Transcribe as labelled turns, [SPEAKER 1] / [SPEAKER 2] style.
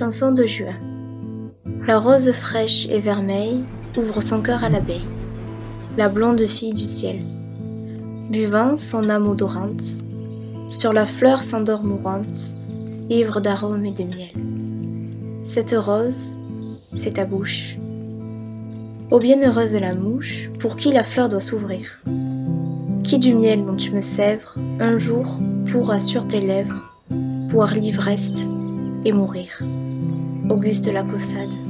[SPEAKER 1] Chanson de juin. La rose fraîche et vermeille ouvre son cœur à l'abeille, la blonde fille du ciel. Buvant son âme odorante, sur la fleur s'endort mourante, ivre d'arômes et de miel. Cette rose, c'est ta bouche. Ô bienheureuse la mouche, pour qui la fleur doit s'ouvrir. Qui du miel dont tu me sèvres, un jour pourra sur tes lèvres boire l'ivresse et mourir. Auguste Lacaussade.